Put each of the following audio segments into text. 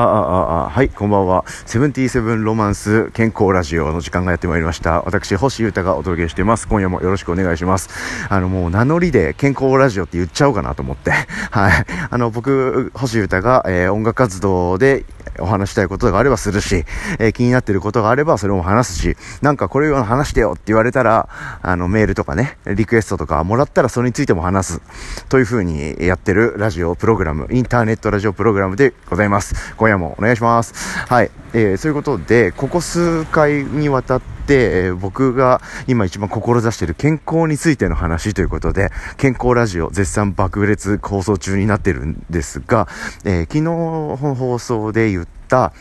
あ、あ、あ、はい、こんばんは。セブンティーセブンロマンス健康ラジオの時間がやってまいりました。私、星優太がお届けしています。今夜もよろしくお願いします。あの、もう名乗りで健康ラジオって言っちゃおうかなと思って。はい。あの、僕、星優太が、えー、音楽活動でお話したいことがあればするし、えー、気になってることがあればそれも話すし、なんかこれを話してよって言われたら、あの、メールとかね、リクエストとかもらったらそれについても話す。という風にやってるラジオプログラム、インターネットラジオプログラムでございます。今夜もお願いします。。はい。えー、そういうことで、ここ数回にわたって、えー、僕が今一番志している健康についての話ということで、健康ラジオ絶賛爆裂放送中になってるんですが、えー、昨日放送で言った、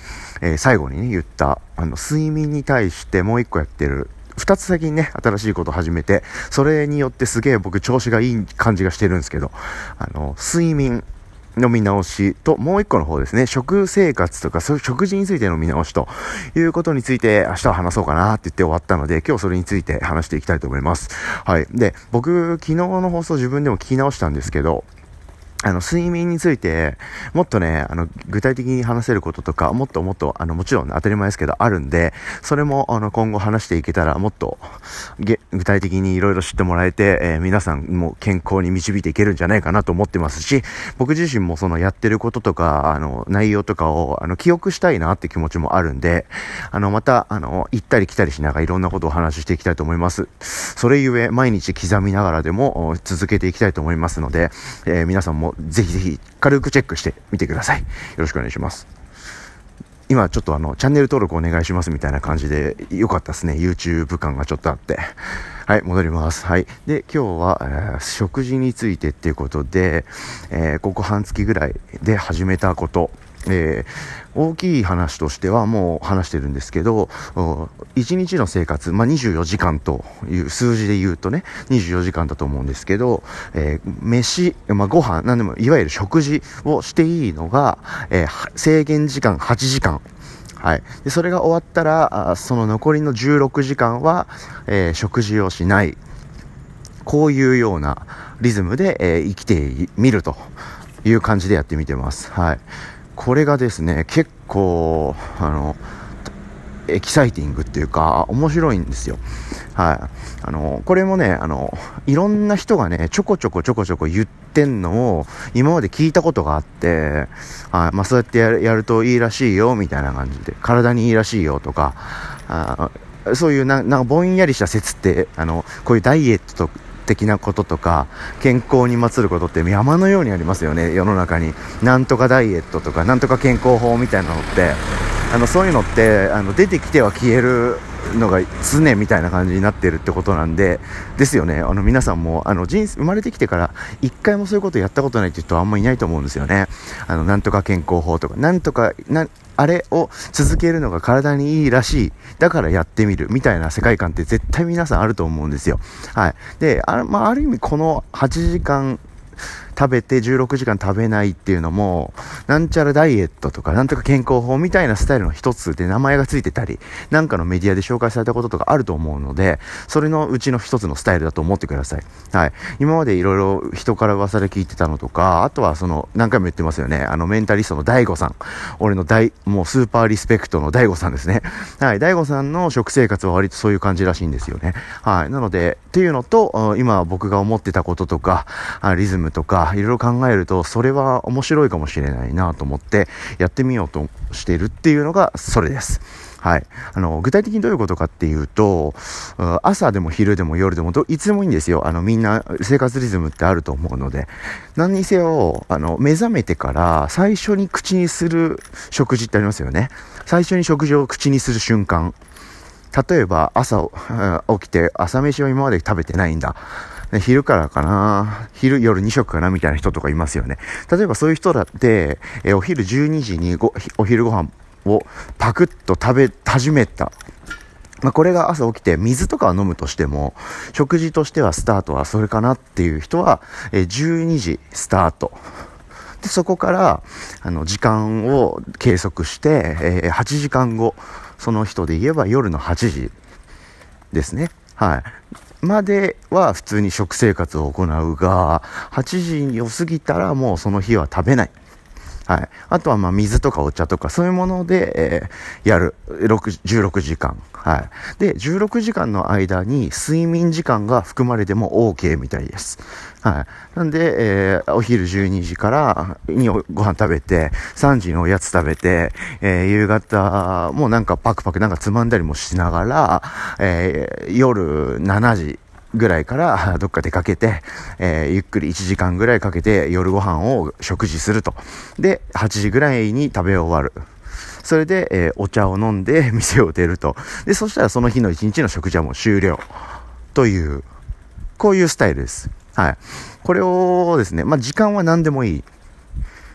えー、最後にね、言った、あの、睡眠に対してもう一個やってる2つ先にね、新しいことを始めて、それによってすげえ僕調子がいい感じがしてるんですけど、あの、睡眠の見直しと、もう一個の方ですね、食生活とか、そういう食事についての見直しということについて、明日は話そうかなって言って終わったので、今日それについて話していきたいと思います。はい。で、僕、昨日の放送自分でも聞き直したんですけど、あの、睡眠について、もっとね、あの、具体的に話せることとか、もっともっと、あの、もちろん当たり前ですけど、あるんで、それも、あの、今後話していけたら、もっと、具体的にいろいろ知ってもらえて、えー、皆さんも健康に導いていけるんじゃないかなと思ってますし、僕自身もそのやってることとか、あの、内容とかを、あの、記憶したいなって気持ちもあるんで、あの、また、あの、行ったり来たりしながらいろんなことをお話ししていきたいと思います。それゆえ、毎日刻みながらでも、続けていきたいと思いますので、えー、皆さんもぜひぜひ軽くチェックしてみてください。よろしくお願いします。今ちょっとあの、チャンネル登録お願いしますみたいな感じで、よかったですね。YouTube 感がちょっとあって。はい、戻ります。はい。で、今日は、えー、食事についてっていうことで、えー、ここ半月ぐらいで始めたこと、えー、大きい話としてはもう話してるんですけど、1日の生活、まあ、24時間という数字で言うとね、24時間だと思うんですけど、えー、飯、まあ、ご飯、なんでも、いわゆる食事をしていいのが、えー、制限時間8時間。はい。で、それが終わったら、その残りの16時間は、え、食事をしない。こういうようなリズムで、え、生きてみるという感じでやってみてます。はい。これがですね、結構、あの、エキサイティングっていうか、面白いんですよ。はい。あの、これもね、あの、いろんな人がね、ちょこちょこちょこちょこ言ってんのを、今まで聞いたことがあって、はい。まあ、そうやってやるやるといいらしいよ、みたいな感じで、体にいいらしいよとか、あそういうな、なんかぼんやりした説って、あの、こういうダイエットと的なこととか健康にまつることって山のようにありますよね世の中に。なんとかダイエットとかなんとか健康法みたいなのって。あのそういうのってあの出てきては消えるのが常みたいな感じになってるってことなんでですよねあの皆さんもあの人生生まれてきてから一回もそういうことやったことないって人はあんまりいないと思うんですよねあのなんとか健康法とかなんとかなあれを続けるのが体にいいらしい。だからやってみる。みたいな世界観って絶対皆さんあると思うんですよ。はい。で、あ,、まあ、ある意味この8時間食べて16時間食べないっていうのも、なんちゃらダイエットとか、なんとか健康法みたいなスタイルの一つで名前がついてたり、なんかのメディアで紹介されたこととかあると思うので、それのうちの一つのスタイルだと思ってください。はい。今までいろいろ人から噂で聞いてたのとか、あとはその、何回も言ってますよね、あのメンタリストの DAIGO さん。俺の大、もうスーパーリスペクトの DAIGO さんですね。はい。DAIGO さんの食生活は割とそういう感じらしいんですよね。はい。なので、っていうのと、今僕が思ってたこととか、リズムとか、いろいろ考えると、それは面白いかもしれないななと思って、やってみようとしているっていうのが、それです。はい。あの、具体的にどういうことかっていうと、朝でも昼でも夜でもいつでもいいんですよ。あの、みんな生活リズムってあると思うので。何にせよ、あの、目覚めてから最初に口にする食事ってありますよね。最初に食事を口にする瞬間。例えば、朝起きて朝飯は今まで食べてないんだ。昼からかな、昼、夜2食かなみたいな人とかいますよね。例えばそういう人だって、えお昼12時にごお昼ご飯をパクッと食べ始めた。まあ、これが朝起きて水とかを飲むとしても、食事としてはスタートはそれかなっていう人は、え12時スタート。で、そこから、あの、時間を計測して、え、8時間後、その人で言えば夜の8時ですね。はい。までは普通に食生活を行うが、8時を過ぎたらもうその日は食べない。はい。あとは、まあ、水とかお茶とか、そういうもので、えー、やる。6、16時間。はい。で、16時間の間に睡眠時間が含まれても OK みたいです。はい。なんで、えー、お昼12時からにご飯食べて、3時におやつ食べて、えー、夕方もなんかパクパクなんかつまんだりもしながら、えー、夜7時、ぐらいから どっか出かけて、えー、ゆっくり1時間ぐらいかけて夜ご飯を食事すると。で、8時ぐらいに食べ終わる。それで、えー、お茶を飲んで 店を出ると。で、そしたらその日の一日の食事はもう終了。という、こういうスタイルです。はい。これをですね、まあ、時間は何でもいい。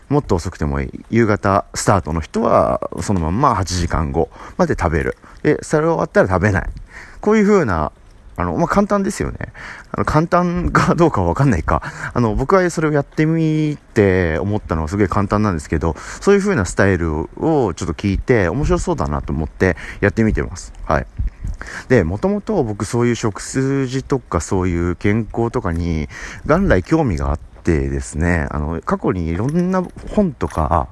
もっと遅くてもいい。夕方スタートの人は、そのまんま8時間後まで食べる。で、それ終わったら食べない。こういう風なあの、まあ、簡単ですよね。あの、簡単かどうかわかんないか。あの、僕はそれをやってみて思ったのはすごい簡単なんですけど、そういう風なスタイルをちょっと聞いて面白そうだなと思ってやってみてます。はい。で、もともと僕そういう食事とかそういう健康とかに元来興味があってですね、あの、過去にいろんな本とか、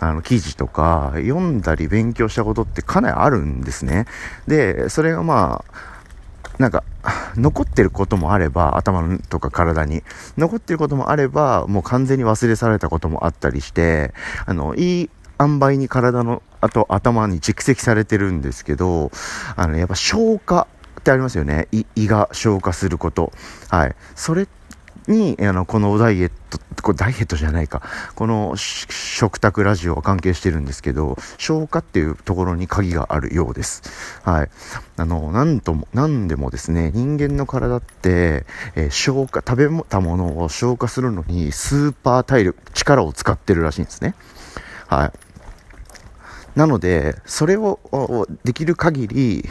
あの、記事とか読んだり勉強したことってかなりあるんですね。で、それがまあ、なんか、残ってることもあれば、頭とか体に。残ってることもあれば、もう完全に忘れされたこともあったりして、あの、いい塩梅に体の、あと頭に蓄積されてるんですけど、あの、やっぱ消化ってありますよね。胃が消化すること。はい。それに、あの、このダイエット、これダイエットじゃないか。この食卓ラジオは関係してるんですけど、消化っていうところに鍵があるようです。はい。あの、なんとも、なんでもですね、人間の体って、えー、消化、食べたものを消化するのにスーパー体力、力を使ってるらしいんですね。はい。なので、それをできる限り、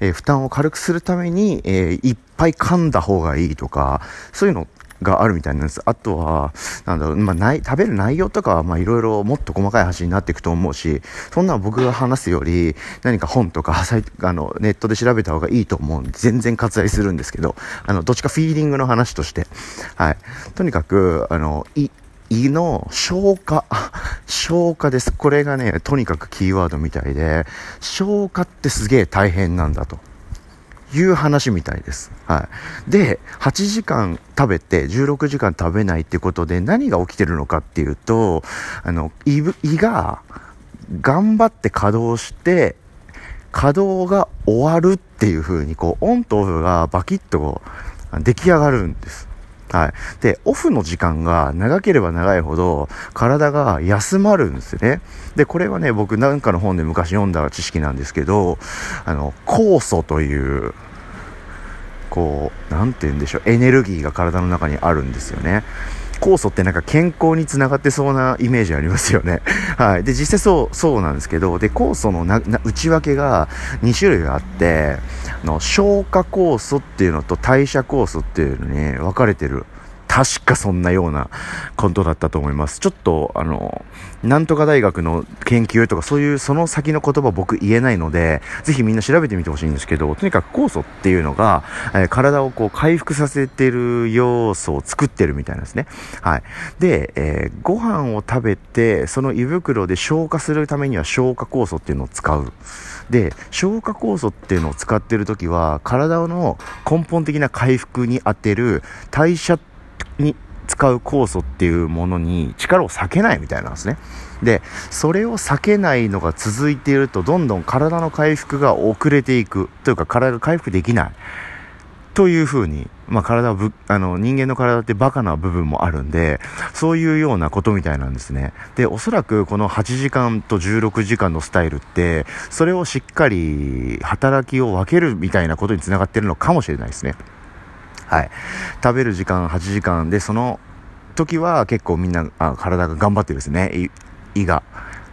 えー、負担を軽くするために、えー、いっぱい噛んだ方がいいとか、そういうのがあるみたいなんです。あとは、なんだろう、まあ、ない、食べる内容とかは、ま、いろいろもっと細かい話になっていくと思うし、そんな僕が話すより、何か本とか、あの、ネットで調べた方がいいと思うんで、全然割愛するんですけど、あの、どっちかフィーリングの話として、はい。とにかく、あの、い、胃の消化。消化です。これがね、とにかくキーワードみたいで、消化ってすげえ大変なんだと。いう話みたいです。はい。で、8時間食べて16時間食べないってことで何が起きてるのかっていうと、あの、胃が頑張って稼働して、稼働が終わるっていう風に、こう、オンとオフがバキッと、出来上がるんです。はい。で、オフの時間が長ければ長いほど体が休まるんですよね。で、これはね、僕なんかの本で昔読んだ知識なんですけど、あの、酵素という、こう、なんて言うんでしょう、エネルギーが体の中にあるんですよね。酵素ってなんか健康につながってそうなイメージありますよね。はい。で、実際そう、そうなんですけど、で、酵素のな内訳が2種類あって、の消化酵素っていうのと代謝酵素っていうのに分かれてる確かそんなようなことだったと思います。ちょっと、あの、なんとか大学の研究とかそういうその先の言葉僕言えないので、ぜひみんな調べてみてほしいんですけど、とにかく酵素っていうのが、えー、体をこう回復させてる要素を作ってるみたいなんですね。はい。で、えー、ご飯を食べて、その胃袋で消化するためには消化酵素っていうのを使う。で、消化酵素っていうのを使ってる時は、体の根本的な回復に当てる代謝ってに使う酵素っていうものに力を避けないみたいなんですね。で、それを避けないのが続いていると、どんどん体の回復が遅れていく。というか、体が回復できない。というふうに、まあ体はぶ、あの、人間の体ってバカな部分もあるんで、そういうようなことみたいなんですね。で、おそらくこの8時間と16時間のスタイルって、それをしっかり働きを分けるみたいなことにつながってるのかもしれないですね。はい。食べる時間8時間で、その時は結構みんな、あ体が頑張ってるですね。胃が。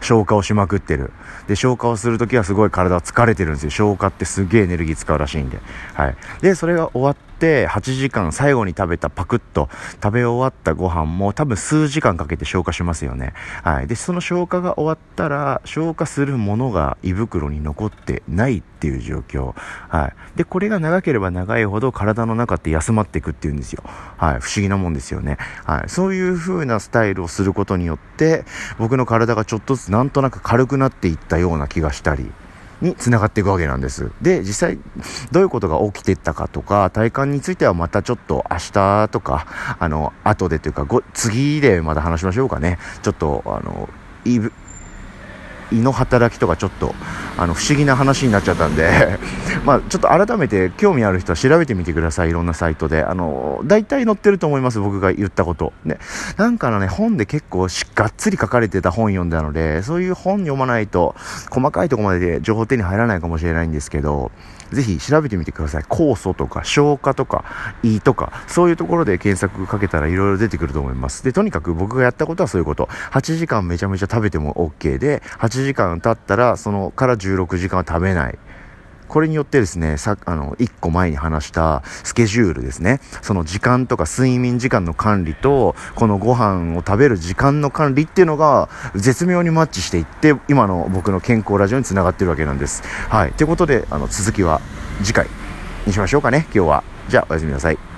消化をしまくってる。で、消化をするときはすごい体は疲れてるんですよ。消化ってすげえエネルギー使うらしいんで。はい。で、それが終わってって8時間最後に食べたパクッと食べ終わったご飯も多分数時間かけて消化しますよね。はい。で、その消化が終わったら消化するものが胃袋に残ってないっていう状況。はい。で、これが長ければ長いほど体の中って休まっていくっていうんですよ。はい。不思議なもんですよね。はい。そういう風なスタイルをすることによって、僕の体がちょっとずつなんとなく軽くなっていったような気がしたり、につながっていくわけなんです。で、実際どういうことが起きていったかとか、体感についてはまたちょっと明日とか、あの、後でというか、次でまた話しましょうかね。ちょっと、あの、胃の働きとかちょっとあの不思議な話になっちゃったんで まあちょっと改めて興味ある人は調べてみてくださいいろんなサイトであの大体載ってると思います僕が言ったことねなんかのね本で結構しがっつり書かれてた本読んだのでそういう本読まないと細かいとこまでで情報手に入らないかもしれないんですけどぜひ調べてみてください。酵素とか消化とか胃とか、そういうところで検索かけたらいろいろ出てくると思います。で、とにかく僕がやったことはそういうこと。8時間めちゃめちゃ食べても OK で8、8時間経ったら、そのから16時間は食べない。これによってですね、さ、あの、1個前に話したスケジュールですね。その時間とか睡眠時間の管理と、このご飯を食べる時間の管理っていうのが絶妙にマッチしていって、今の僕の健康ラジオにつながってるわけなんです。はい。ということで、あの、続きは次回にしましょうかね、今日は。じゃあ、おやすみなさい。